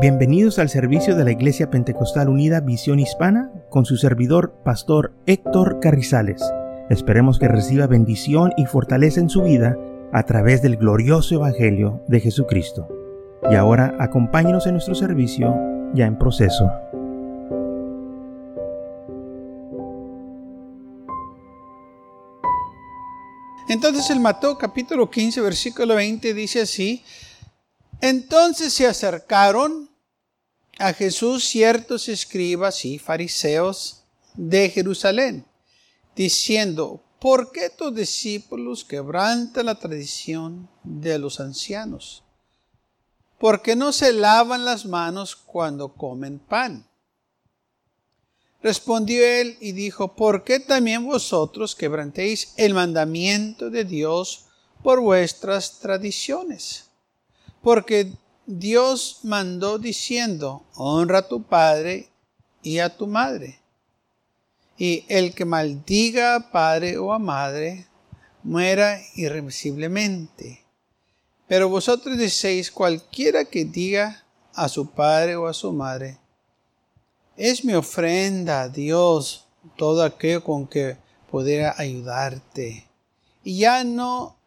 Bienvenidos al servicio de la Iglesia Pentecostal Unida Visión Hispana con su servidor, Pastor Héctor Carrizales. Esperemos que reciba bendición y fortaleza en su vida a través del glorioso Evangelio de Jesucristo. Y ahora acompáñenos en nuestro servicio ya en proceso. Entonces el Mateo capítulo 15 versículo 20 dice así, entonces se acercaron a Jesús ciertos escribas y fariseos de Jerusalén, diciendo, ¿por qué tus discípulos quebrantan la tradición de los ancianos? ¿Por qué no se lavan las manos cuando comen pan? Respondió él y dijo, ¿por qué también vosotros quebrantéis el mandamiento de Dios por vuestras tradiciones? Porque Dios mandó diciendo, honra a tu padre y a tu madre. Y el que maldiga a padre o a madre, muera irremisiblemente. Pero vosotros decéis, cualquiera que diga a su padre o a su madre, es mi ofrenda a Dios todo aquello con que pudiera ayudarte. Y ya no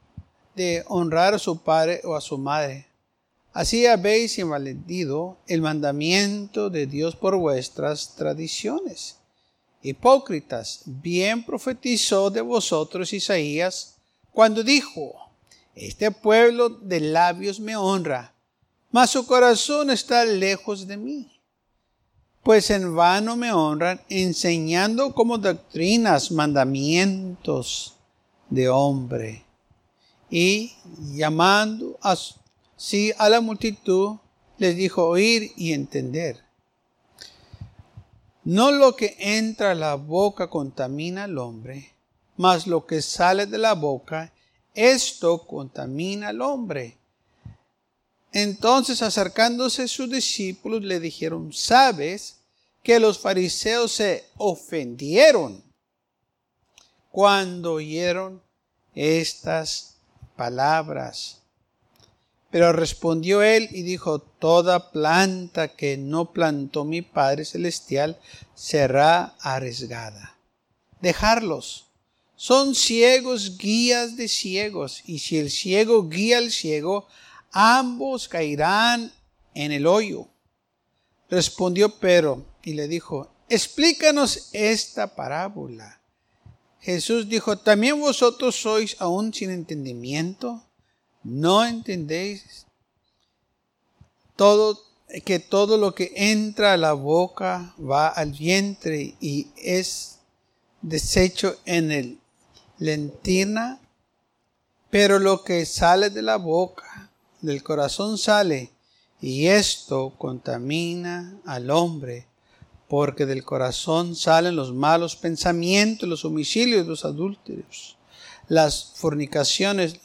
de honrar a su padre o a su madre, Así habéis invalidado el mandamiento de Dios por vuestras tradiciones. Hipócritas, bien profetizó de vosotros Isaías cuando dijo, Este pueblo de labios me honra, mas su corazón está lejos de mí. Pues en vano me honran enseñando como doctrinas mandamientos de hombre y llamando a Sí, a la multitud les dijo oír y entender. No lo que entra a la boca contamina al hombre, mas lo que sale de la boca, esto contamina al hombre. Entonces acercándose sus discípulos le dijeron, ¿sabes que los fariseos se ofendieron cuando oyeron estas palabras? Pero respondió él y dijo, Toda planta que no plantó mi Padre Celestial será arriesgada. Dejarlos. Son ciegos guías de ciegos, y si el ciego guía al ciego, ambos caerán en el hoyo. Respondió Pedro y le dijo, explícanos esta parábola. Jesús dijo, ¿también vosotros sois aún sin entendimiento? ¿No entendéis todo que todo lo que entra a la boca va al vientre y es deshecho en el lentina? Pero lo que sale de la boca, del corazón sale, y esto contamina al hombre, porque del corazón salen los malos pensamientos, los homicidios, los adúlteros, las fornicaciones,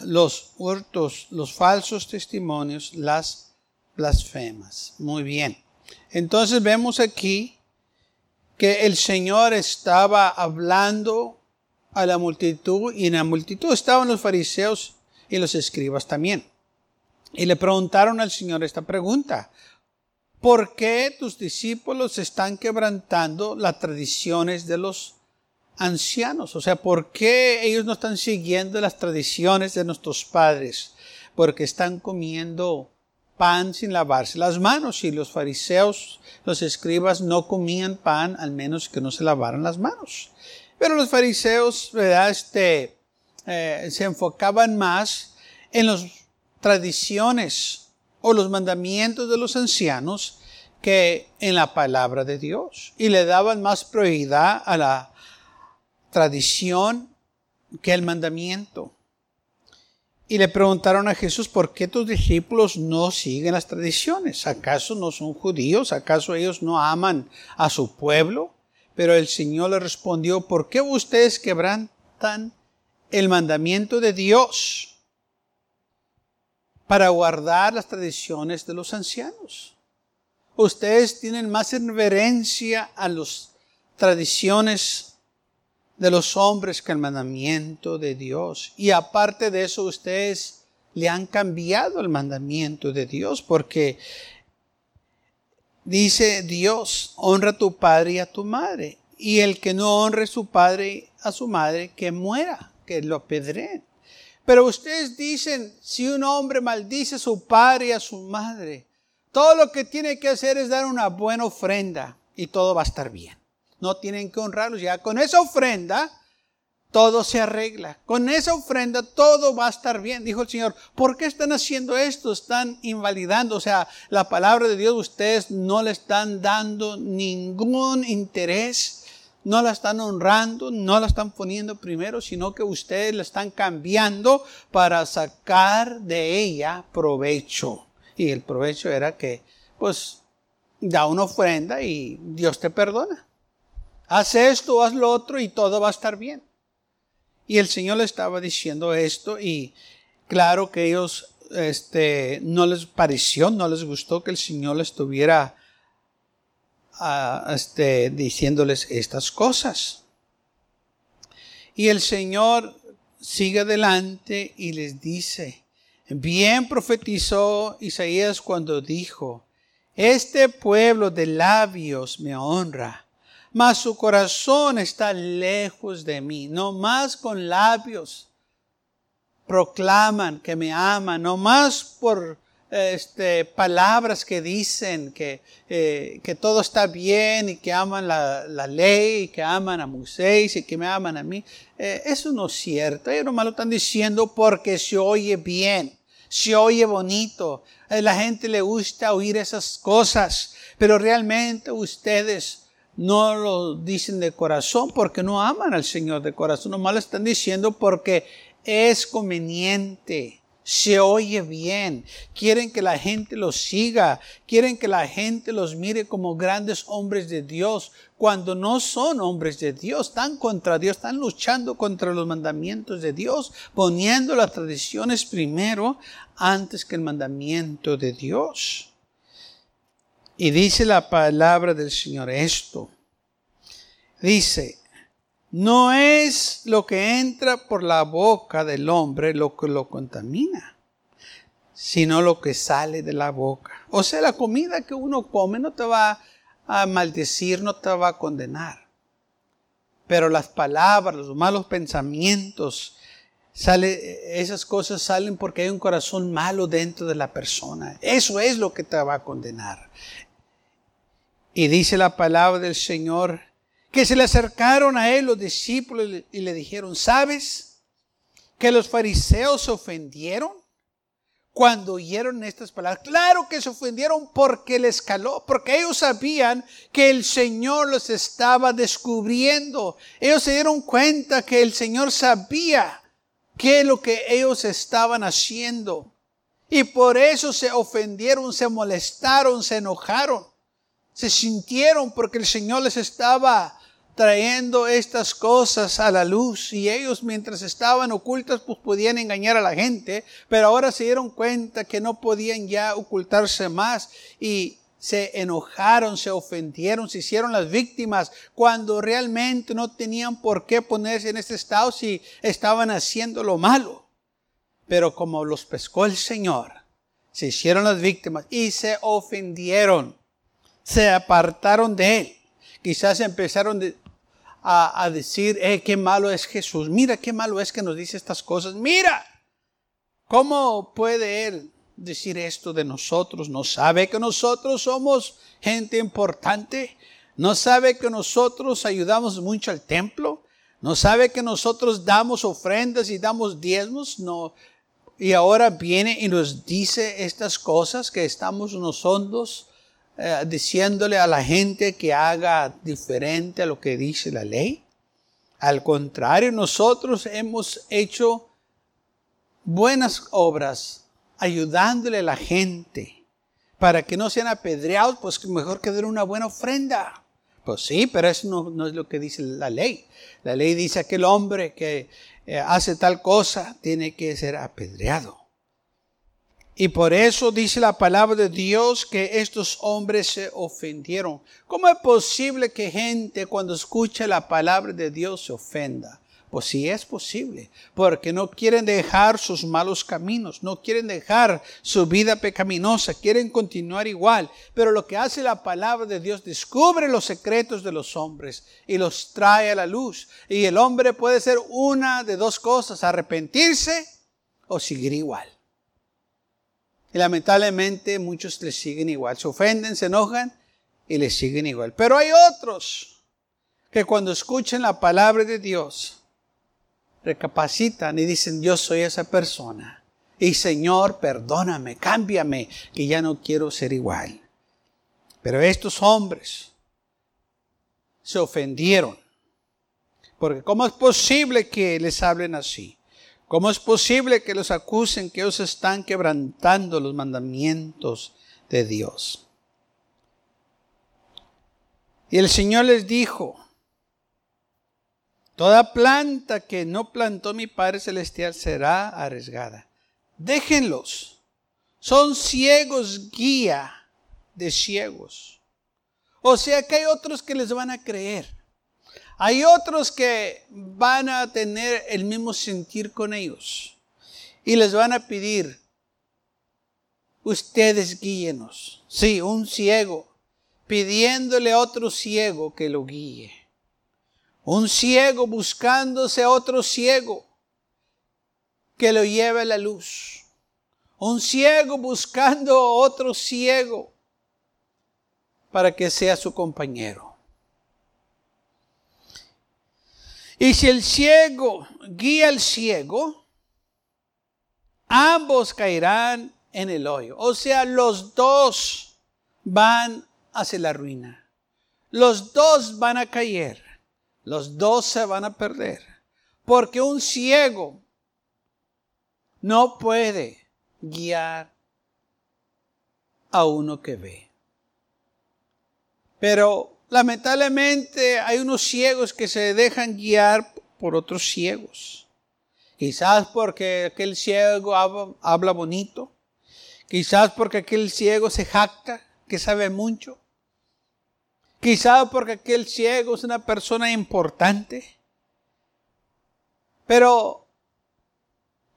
los hurtos, los falsos testimonios, las blasfemas. Muy bien. Entonces vemos aquí que el Señor estaba hablando a la multitud y en la multitud estaban los fariseos y los escribas también. Y le preguntaron al Señor esta pregunta. ¿Por qué tus discípulos están quebrantando las tradiciones de los ancianos. O sea, ¿por qué ellos no están siguiendo las tradiciones de nuestros padres? Porque están comiendo pan sin lavarse las manos y los fariseos, los escribas no comían pan al menos que no se lavaran las manos. Pero los fariseos, ¿verdad? Este, eh, se enfocaban más en las tradiciones o los mandamientos de los ancianos que en la palabra de Dios y le daban más prioridad a la tradición que el mandamiento. Y le preguntaron a Jesús, ¿por qué tus discípulos no siguen las tradiciones? ¿Acaso no son judíos? ¿Acaso ellos no aman a su pueblo? Pero el Señor le respondió, ¿por qué ustedes quebrantan el mandamiento de Dios para guardar las tradiciones de los ancianos? Ustedes tienen más reverencia a las tradiciones de los hombres que el mandamiento de Dios. Y aparte de eso, ustedes le han cambiado el mandamiento de Dios porque dice Dios, honra a tu padre y a tu madre. Y el que no honre a su padre a su madre, que muera, que lo apedreen. Pero ustedes dicen, si un hombre maldice a su padre y a su madre, todo lo que tiene que hacer es dar una buena ofrenda y todo va a estar bien. No tienen que honrarlos. Ya con esa ofrenda, todo se arregla. Con esa ofrenda todo va a estar bien, dijo el Señor. ¿Por qué están haciendo esto? Están invalidando, o sea, la palabra de Dios, ustedes no le están dando ningún interés, no la están honrando, no la están poniendo primero, sino que ustedes la están cambiando para sacar de ella provecho. Y el provecho era que, pues, da una ofrenda y Dios te perdona. Haz esto, haz lo otro y todo va a estar bien. Y el Señor le estaba diciendo esto y claro que ellos este, no les pareció, no les gustó que el Señor les estuviera ah, este, diciéndoles estas cosas. Y el Señor sigue adelante y les dice, bien profetizó Isaías cuando dijo, este pueblo de labios me honra, mas su corazón está lejos de mí. No más con labios proclaman que me aman, no más por este, palabras que dicen que, eh, que todo está bien y que aman la, la, ley, que aman a Moisés y que me aman a mí. Eh, eso no es cierto. Ellos nomás lo están diciendo porque se oye bien, se oye bonito. A la gente le gusta oír esas cosas, pero realmente ustedes no lo dicen de corazón porque no aman al Señor de corazón, nomás lo están diciendo porque es conveniente, se oye bien, quieren que la gente los siga, quieren que la gente los mire como grandes hombres de Dios, cuando no son hombres de Dios, están contra Dios, están luchando contra los mandamientos de Dios, poniendo las tradiciones primero antes que el mandamiento de Dios. Y dice la palabra del Señor esto. Dice, no es lo que entra por la boca del hombre lo que lo contamina, sino lo que sale de la boca. O sea, la comida que uno come no te va a maldecir, no te va a condenar. Pero las palabras, los malos pensamientos, esas cosas salen porque hay un corazón malo dentro de la persona. Eso es lo que te va a condenar. Y dice la palabra del Señor que se le acercaron a él los discípulos y le dijeron, ¿sabes que los fariseos se ofendieron cuando oyeron estas palabras? Claro que se ofendieron porque les caló, porque ellos sabían que el Señor los estaba descubriendo. Ellos se dieron cuenta que el Señor sabía qué es lo que ellos estaban haciendo. Y por eso se ofendieron, se molestaron, se enojaron se sintieron porque el Señor les estaba trayendo estas cosas a la luz y ellos mientras estaban ocultas pues podían engañar a la gente, pero ahora se dieron cuenta que no podían ya ocultarse más y se enojaron, se ofendieron, se hicieron las víctimas cuando realmente no tenían por qué ponerse en este estado si estaban haciendo lo malo. Pero como los pescó el Señor, se hicieron las víctimas y se ofendieron se apartaron de él. Quizás empezaron a, decir, eh, qué malo es Jesús. Mira qué malo es que nos dice estas cosas. Mira, ¿cómo puede él decir esto de nosotros? ¿No sabe que nosotros somos gente importante? ¿No sabe que nosotros ayudamos mucho al templo? ¿No sabe que nosotros damos ofrendas y damos diezmos? No. Y ahora viene y nos dice estas cosas que estamos nosotros eh, diciéndole a la gente que haga diferente a lo que dice la ley. Al contrario, nosotros hemos hecho buenas obras ayudándole a la gente para que no sean apedreados, pues mejor que den una buena ofrenda. Pues sí, pero eso no, es lo que dice la ley. La ley dice que el hombre que eh, hace tal cosa tiene que ser apedreado. Y por eso dice la palabra de Dios que estos hombres se ofendieron. ¿Cómo es posible que gente cuando escucha la palabra de Dios se ofenda? Pues sí es posible, porque no quieren dejar sus malos caminos, no quieren dejar su vida pecaminosa, quieren continuar igual. Pero lo que hace la palabra de Dios, descubre los secretos de los hombres y los trae a la luz. Y el hombre puede ser una de dos cosas, arrepentirse o seguir igual. Y lamentablemente muchos le siguen igual, se ofenden, se enojan y le siguen igual. Pero hay otros que cuando escuchan la palabra de Dios, recapacitan y dicen, yo soy esa persona. Y Señor, perdóname, cámbiame, que ya no quiero ser igual. Pero estos hombres se ofendieron. Porque ¿cómo es posible que les hablen así? ¿Cómo es posible que los acusen que ellos están quebrantando los mandamientos de Dios? Y el Señor les dijo, Toda planta que no plantó mi Padre Celestial será arriesgada. Déjenlos. Son ciegos guía de ciegos. O sea que hay otros que les van a creer. Hay otros que van a tener el mismo sentir con ellos. Y les van a pedir, ustedes guíenos. Sí, un ciego pidiéndole otro ciego que lo guíe. Un ciego buscándose otro ciego que lo lleve a la luz. Un ciego buscando otro ciego para que sea su compañero. Y si el ciego guía al ciego, ambos caerán en el hoyo. O sea, los dos van hacia la ruina. Los dos van a caer. Los dos se van a perder. Porque un ciego no puede guiar a uno que ve. Pero lamentablemente hay unos ciegos que se dejan guiar por otros ciegos. Quizás porque aquel ciego habla, bonito. Quizás porque aquel ciego se jacta que sabe mucho. Quizá porque aquel ciego es una persona importante. Pero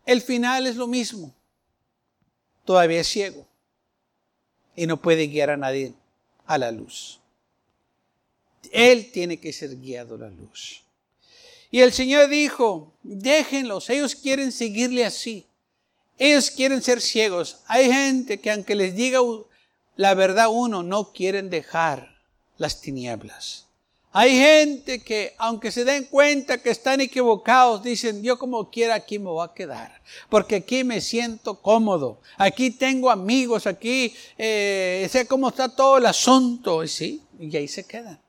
el final es lo mismo. Todavía es ciego. Y no puede guiar a nadie a la luz. Él tiene que ser guiado a la luz. Y el Señor dijo, déjenlos, ellos quieren seguirle así. Ellos quieren ser ciegos. Hay gente que aunque les diga la verdad uno, no quieren dejar las tinieblas. Hay gente que, aunque se den cuenta que están equivocados, dicen, yo como quiera aquí me voy a quedar, porque aquí me siento cómodo, aquí tengo amigos, aquí eh, sé cómo está todo el asunto, y sí, y ahí se quedan.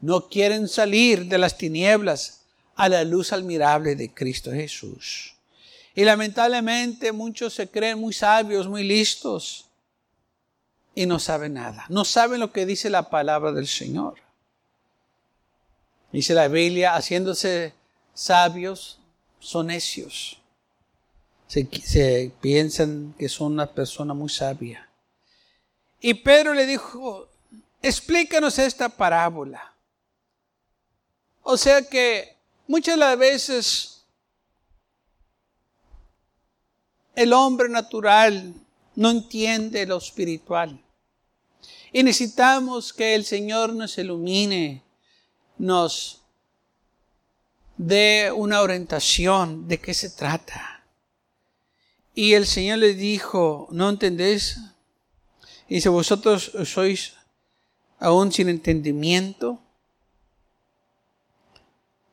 No quieren salir de las tinieblas a la luz admirable de Cristo Jesús. Y lamentablemente muchos se creen muy sabios, muy listos, y no saben nada. No saben lo que dice la palabra del Señor. Dice la Biblia, haciéndose sabios, son necios. Se, piensan que son una persona muy sabia. Y Pedro le dijo, explícanos esta parábola. O sea que muchas de veces el hombre natural no entiende lo espiritual. Y necesitamos que el Señor nos ilumine, nos dé una orientación de qué se trata. Y el Señor les dijo, ¿no entendéis? Y si vosotros sois aún sin entendimiento,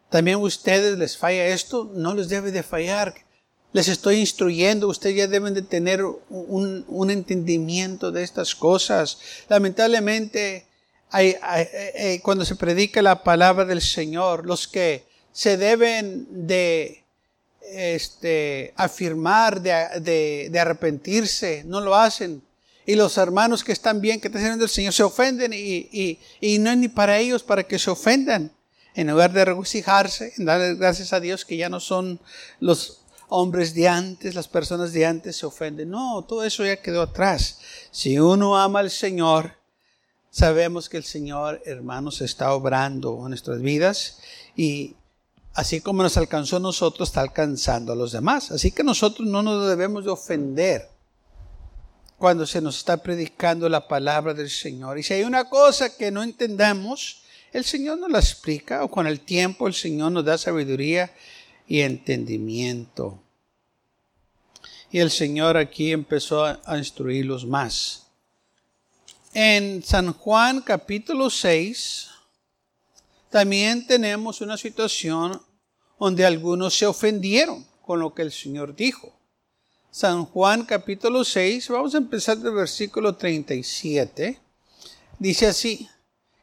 también a ustedes les falla esto, no les debe de fallar les estoy instruyendo, ustedes ya deben de tener un, entendimiento de estas cosas. Lamentablemente, cuando se predica la palabra del Señor, los que se deben de este, afirmar, de, arrepentirse, no lo hacen. Y los hermanos que están bien, que están sirviendo del Señor, se ofenden y no es ni para ellos para que se ofendan. En lugar de regocijarse, en darle gracias a Dios que ya no son los hombres de antes, las personas de antes se ofenden. No, todo eso ya quedó atrás. Si uno ama al Señor, sabemos que el Señor, hermanos, está obrando en nuestras vidas y así como nos alcanzó a nosotros, está alcanzando a los demás. Así que nosotros no nos debemos de ofender cuando se nos está predicando la palabra del Señor. Y si hay una cosa que no entendamos, el Señor nos la explica o con el tiempo el Señor nos da sabiduría y entendimiento. Y el Señor aquí empezó a, instruirlos más. En San Juan capítulo 6 también tenemos una situación donde algunos se ofendieron con lo que el Señor dijo. San Juan capítulo 6, vamos a empezar del versículo 37. Dice así,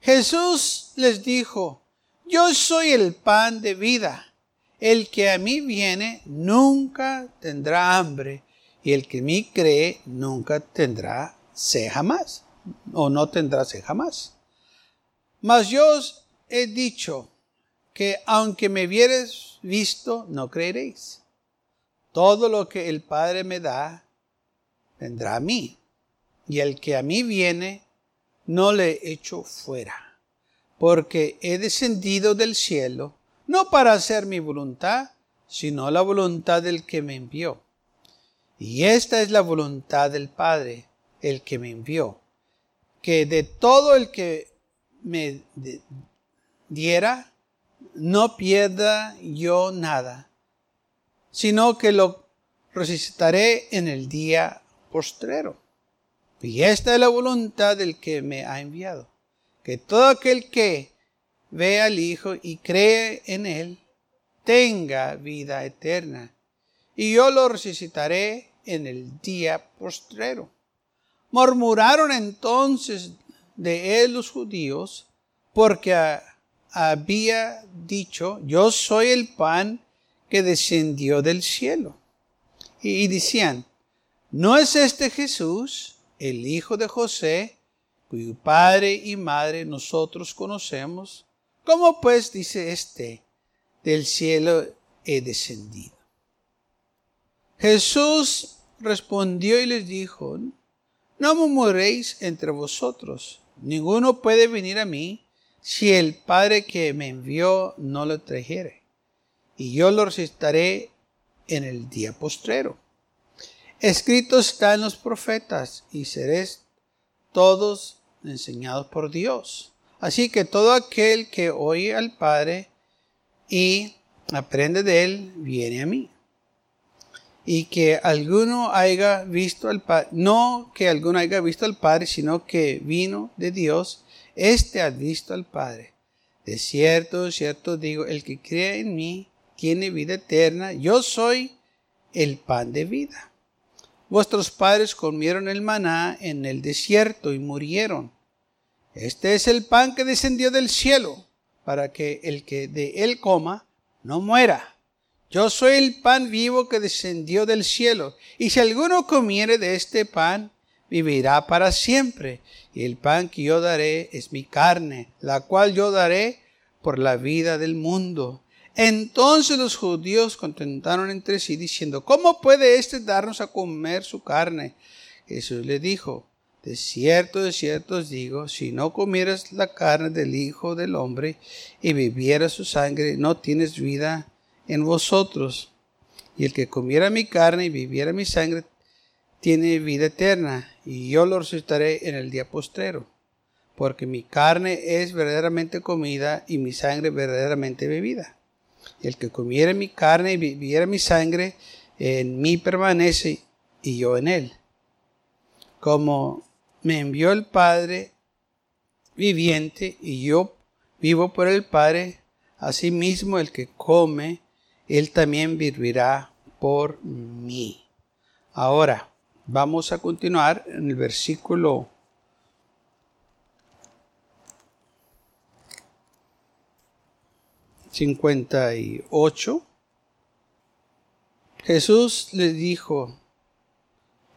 Jesús les dijo, yo soy el pan de vida. El que a mí viene nunca tendrá hambre y el que a mí cree nunca tendrá sed jamás o no tendrá sed jamás. Mas yo os he dicho que aunque me vieres visto, no creeréis. Todo lo que el Padre me da, vendrá a mí. Y el que a mí viene, no le echo fuera. Porque he descendido del cielo no para hacer mi voluntad, sino la voluntad del que me envió. Y esta es la voluntad del Padre, el que me envió, que de todo el que me diera, no pierda yo nada, sino que lo resucitaré en el día postrero. Y esta es la voluntad del que me ha enviado, que todo aquel que ve al Hijo y cree en Él, tenga vida eterna, y yo lo resucitaré en el día postrero. Murmuraron entonces de él los judíos, porque había dicho, yo soy el pan que descendió del cielo. Y decían, ¿no es este Jesús, el hijo de José, cuyo padre y madre nosotros conocemos? ¿Cómo pues dice este, del cielo he descendido? Jesús respondió y les dijo, no murmuréis entre vosotros, ninguno puede venir a mí si el Padre que me envió no lo trajere, y yo lo recitaré en el día postrero. Escrito está en los profetas, y seréis todos enseñados por Dios. Así que todo aquel que oye al Padre y aprende de él, viene a mí. Y que alguno haya visto al Padre, no que alguno haya visto al Padre, sino que vino de Dios, éste ha visto al Padre. De cierto, cierto digo, el que cree en mí tiene vida eterna. Yo soy el pan de vida. Vuestros padres comieron el maná en el desierto y murieron. Este es el pan que descendió del cielo, para que el que de él coma no muera. Yo soy el pan vivo que descendió del cielo, y si alguno comiere de este pan, vivirá para siempre. Y el pan que yo daré es mi carne, la cual yo daré por la vida del mundo. Entonces los judíos contentaron entre sí, diciendo, ¿cómo puede éste darnos a comer su carne? Jesús le dijo, de cierto, de cierto os digo, si no comieras la carne del Hijo del Hombre y bebieras su sangre, no tienes vida en vosotros. Y el que comiera mi carne y viviera mi sangre, tiene vida eterna, y yo lo resucitaré en el día postrero. Porque mi carne es verdaderamente comida y mi sangre verdaderamente bebida. El que comiera mi carne y viviera mi sangre, en mí permanece y yo en él. Como me envió el Padre viviente y yo vivo por el Padre, asimismo el que come, él también vivirá por mí. Ahora, vamos a continuar en el versículo cincuenta y ocho. Jesús le dijo,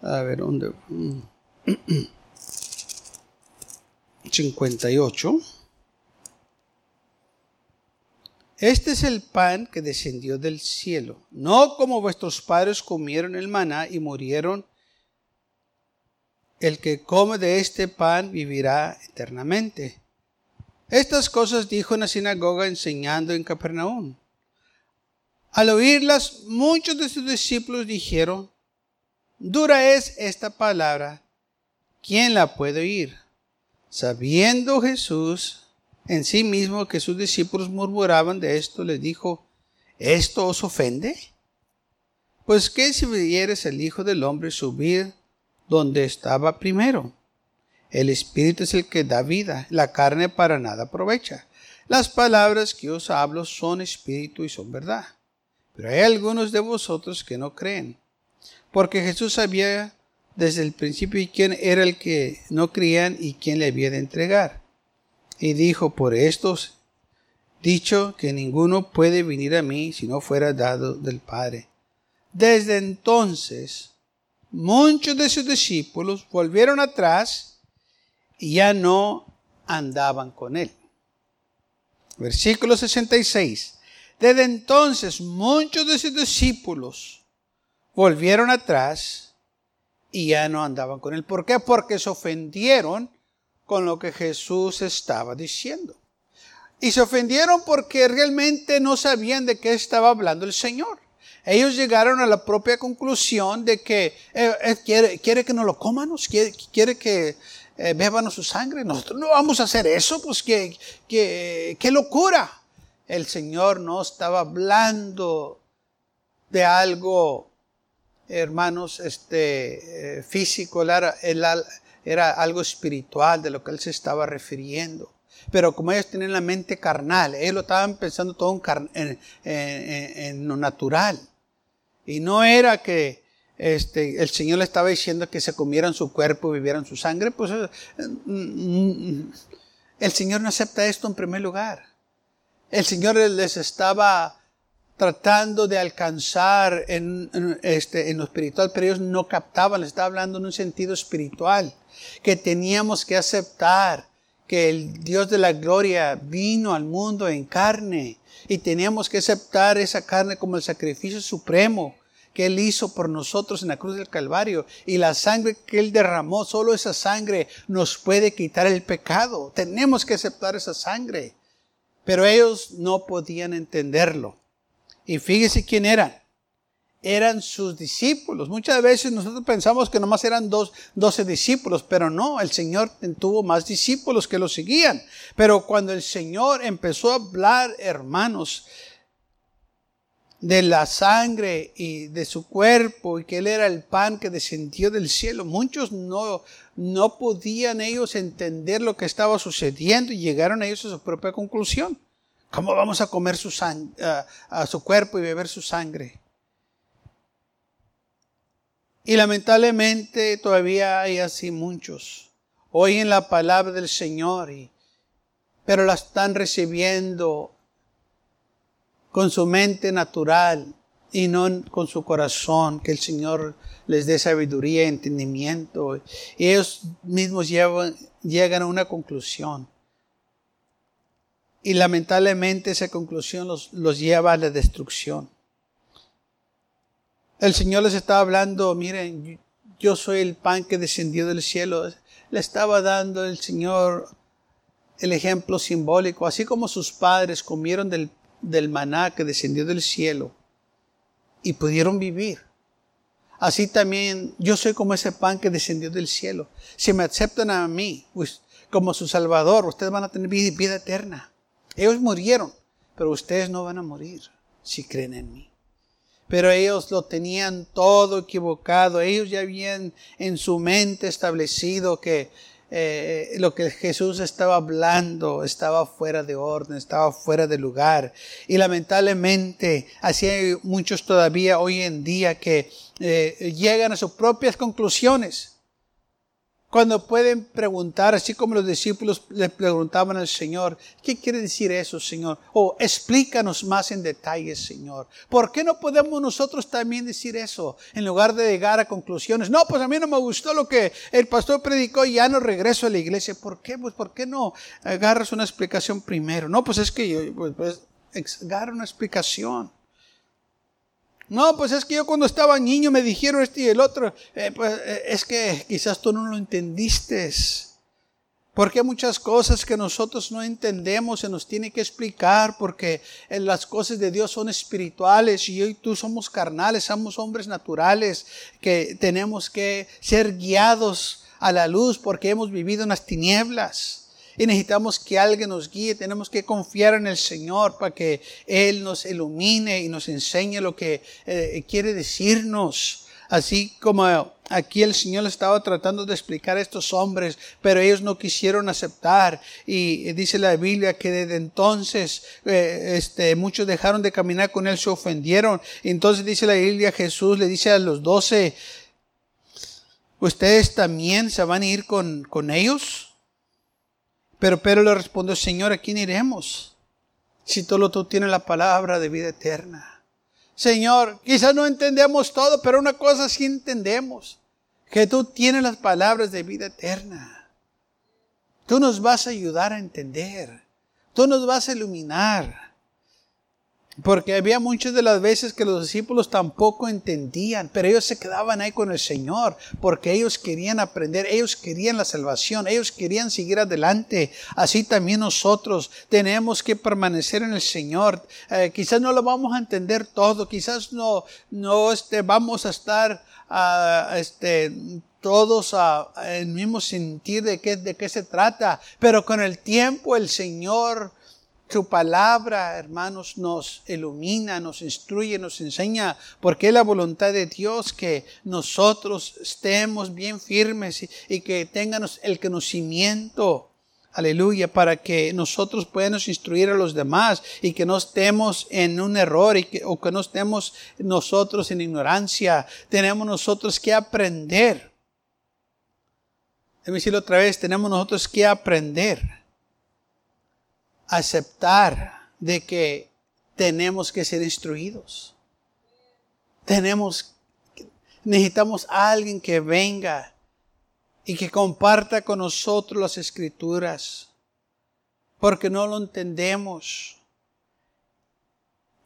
a ver, ¿dónde? 58. Este es el pan que descendió del cielo, no como vuestros padres comieron el maná y murieron. El que come de este pan vivirá eternamente. Estas cosas dijo en la sinagoga enseñando en Capernaum. Al oírlas, muchos de sus discípulos dijeron, dura es esta palabra, ¿quién la puede oír? Sabiendo Jesús en sí mismo que sus discípulos murmuraban de esto, les dijo, ¿esto os ofende? Pues qué si vieres el Hijo del Hombre subir donde estaba primero. El Espíritu es el que da vida, la carne para nada aprovecha. Las palabras que os hablo son espíritu y son verdad. Pero hay algunos de vosotros que no creen. Porque Jesús sabía desde el principio quién era el que no creían y quién le había de entregar. Y dijo, por estos dicho que ninguno puede venir a mí si no fuera dado del Padre. Desde entonces, muchos de sus discípulos volvieron atrás ya no andaban con él. Versículo 66. Desde entonces, muchos de sus discípulos volvieron atrás y ya no andaban con él. ¿Por qué? Porque se ofendieron con lo que Jesús estaba diciendo. Y se ofendieron porque realmente no sabían de qué estaba hablando el Señor ellos llegaron a la propia conclusión de que eh, eh, quiere, quiere, que nos lo comamos, quiere, quiere que eh, su sangre. Nosotros no vamos a hacer eso, pues qué que, qué locura. El Señor no estaba hablando de algo, hermanos, este, físico, era, era algo espiritual de lo que Él se estaba refiriendo pero como ellos tienen la mente carnal, ellos lo estaban pensando todo en, en, lo natural. Y no era que este, el Señor le estaba diciendo que se comieran su cuerpo y bebieran su sangre, pues eh, mm, el Señor no acepta esto en primer lugar. El Señor les estaba tratando de alcanzar en, este, en lo espiritual, pero ellos no captaban, les estaba hablando en un sentido espiritual, que teníamos que aceptar que el Dios de la gloria vino al mundo en carne y teníamos que aceptar esa carne como el sacrificio supremo que Él hizo por nosotros en la cruz del Calvario. Y la sangre que Él derramó, solo esa sangre nos puede quitar el pecado. Tenemos que aceptar esa sangre. Pero ellos no podían entenderlo. Y fíjese quién eran eran sus discípulos. Muchas veces nosotros pensamos que nomás eran dos, doce discípulos, pero no, el Señor tuvo más discípulos que lo seguían. Pero cuando el Señor empezó a hablar, hermanos, de la sangre y de su cuerpo y que Él era el pan que descendió del cielo, muchos no, no podían ellos entender lo que estaba sucediendo y llegaron ellos a su propia conclusión. ¿Cómo vamos a comer su, a su cuerpo y beber su sangre? Y lamentablemente todavía hay así muchos. Oyen la palabra del Señor, y, pero la están recibiendo con su mente natural y no con su corazón, que el Señor les dé sabiduría y entendimiento. Y ellos mismos llegan a una conclusión. Y lamentablemente esa conclusión los, los lleva a la destrucción. El Señor les estaba hablando, miren, yo soy el pan que descendió del cielo. Le estaba dando el Señor el ejemplo simbólico, así como sus padres comieron del, del maná que descendió del cielo y pudieron vivir. Así también yo soy como ese pan que descendió del cielo. Si me aceptan a mí pues, como su Salvador, ustedes van a tener vida eterna. Ellos murieron, pero ustedes no van a morir si creen en mí pero ellos lo tenían todo equivocado. Ellos ya habían en su mente establecido que eh, lo que Jesús estaba hablando estaba fuera de orden, estaba fuera de lugar. Y lamentablemente, así hay muchos todavía hoy en día que eh, llegan a sus propias conclusiones cuando pueden preguntar, así como los discípulos le preguntaban al Señor, ¿qué quiere decir eso, Señor? O explícanos más en detalle, Señor. ¿Por qué no podemos nosotros también decir eso en lugar de llegar a conclusiones? No, pues a mí no me gustó lo que el pastor predicó y ya no regreso a la iglesia. ¿Por qué? Pues ¿por qué no agarras una explicación primero? No, pues es que yo, pues, pues una explicación. No, pues es que yo cuando estaba niño me dijeron este y el otro. Eh, pues eh, es que quizás tú no lo entendiste. Porque muchas cosas que nosotros no entendemos, se nos tiene que explicar, porque las cosas de Dios son espirituales y yo y tú somos carnales, somos hombres naturales, que tenemos que ser guiados a la luz porque hemos vivido en las tinieblas. Y necesitamos que alguien nos guíe, tenemos que confiar en el Señor para que Él nos ilumine y nos enseñe lo que eh, quiere decirnos. Así como aquí el Señor estaba tratando de explicar a estos hombres, pero ellos no quisieron aceptar. Y dice la Biblia que desde entonces eh, este, muchos dejaron de caminar con Él, se ofendieron. Entonces dice la Biblia, Jesús le dice a los doce, ¿ustedes también se van a ir con, con ellos? Pero Pedro le respondió, Señor, ¿a quién iremos? Si solo tú tienes la palabra de vida eterna. Señor, quizás no entendemos todo, pero una cosa sí entendemos, que tú tienes las palabras de vida eterna. Tú nos vas a ayudar a entender, tú nos vas a iluminar. Porque había muchas de las veces que los discípulos tampoco entendían, pero ellos se quedaban ahí con el Señor, porque ellos querían aprender, ellos querían la salvación, ellos querían seguir adelante. Así también nosotros tenemos que permanecer en el Señor. Eh, quizás no lo vamos a entender todo, quizás no, no este, vamos a estar uh, este, todos a, el mismo sentir de qué, de qué se trata, pero con el tiempo el Señor su palabra, hermanos, nos ilumina, nos instruye, nos enseña, porque es la voluntad de Dios que nosotros estemos bien firmes y, que tengamos el conocimiento, aleluya, para que nosotros podamos instruir a los demás y que no estemos en un error o que no estemos nosotros en ignorancia. Tenemos nosotros que aprender. Déjame decirlo otra vez, tenemos nosotros que aprender aceptar de que tenemos que ser instruidos. Tenemos, necesitamos a alguien que venga y que comparta con nosotros las escrituras, porque no lo entendemos.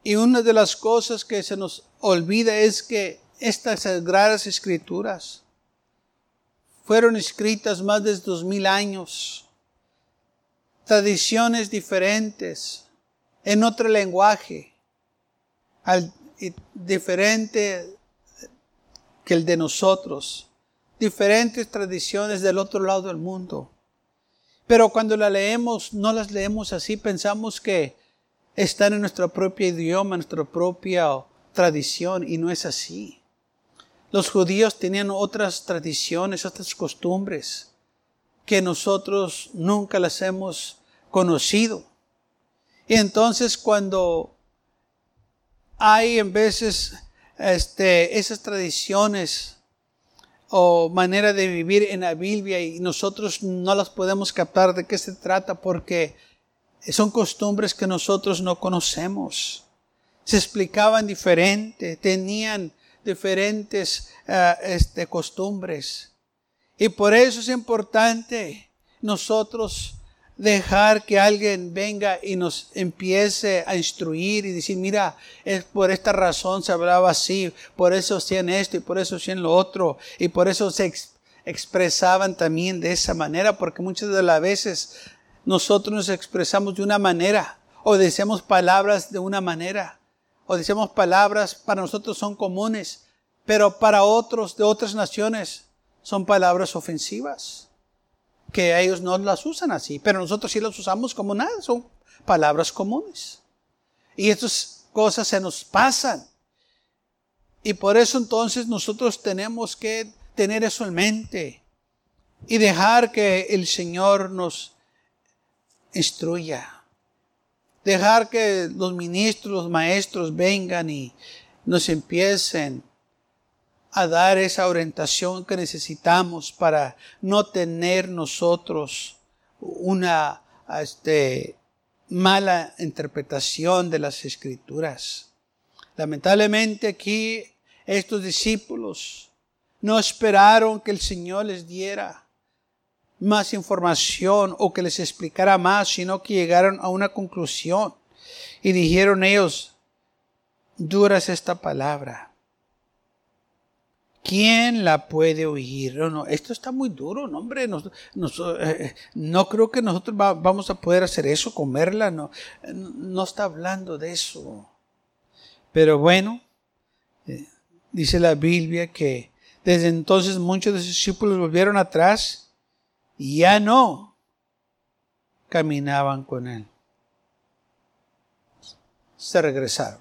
Y una de las cosas que se nos olvida es que estas sagradas escrituras fueron escritas más de dos mil años tradiciones diferentes, en otro lenguaje, diferente que el de nosotros, diferentes tradiciones del otro lado del mundo. Pero cuando la leemos, no las leemos así, pensamos que están en nuestro propio idioma, nuestra propia tradición, y no es así. Los judíos tenían otras tradiciones, otras costumbres que nosotros nunca las hemos conocido. Y entonces cuando hay en veces este, esas tradiciones o manera de vivir en la Biblia y nosotros no las podemos captar de qué se trata porque son costumbres que nosotros no conocemos. Se explicaban diferente, tenían diferentes uh, este, costumbres. Y por eso es importante nosotros dejar que alguien venga y nos empiece a instruir y decir, mira, es por esta razón se hablaba así, por eso hacían esto y por eso hacían lo otro, y por eso se expresaban también de esa manera, porque muchas de las veces nosotros nos expresamos de una manera, o decimos palabras de una manera, o decimos palabras para nosotros son comunes, pero para otros de otras naciones son palabras ofensivas que ellos no las usan así, pero nosotros sí las usamos como nada, son palabras comunes. Y estas cosas se nos pasan. Y por eso entonces nosotros tenemos que tener eso en mente y dejar que el Señor nos instruya. Dejar que los ministros, los maestros vengan y nos empiecen a dar esa orientación que necesitamos para no tener nosotros una este, mala interpretación de las escrituras. Lamentablemente aquí estos discípulos no esperaron que el Señor les diera más información o que les explicara más, sino que llegaron a una conclusión y dijeron ellos, dura esta palabra ¿Quién la puede oír? No, no, esto está muy duro, no, hombre. No, eh, no creo que nosotros vamos a poder hacer eso, comerla. No, no está hablando de eso. Pero bueno, eh, dice la Biblia que desde entonces muchos de sus discípulos volvieron atrás y ya no caminaban con él. Se regresaron.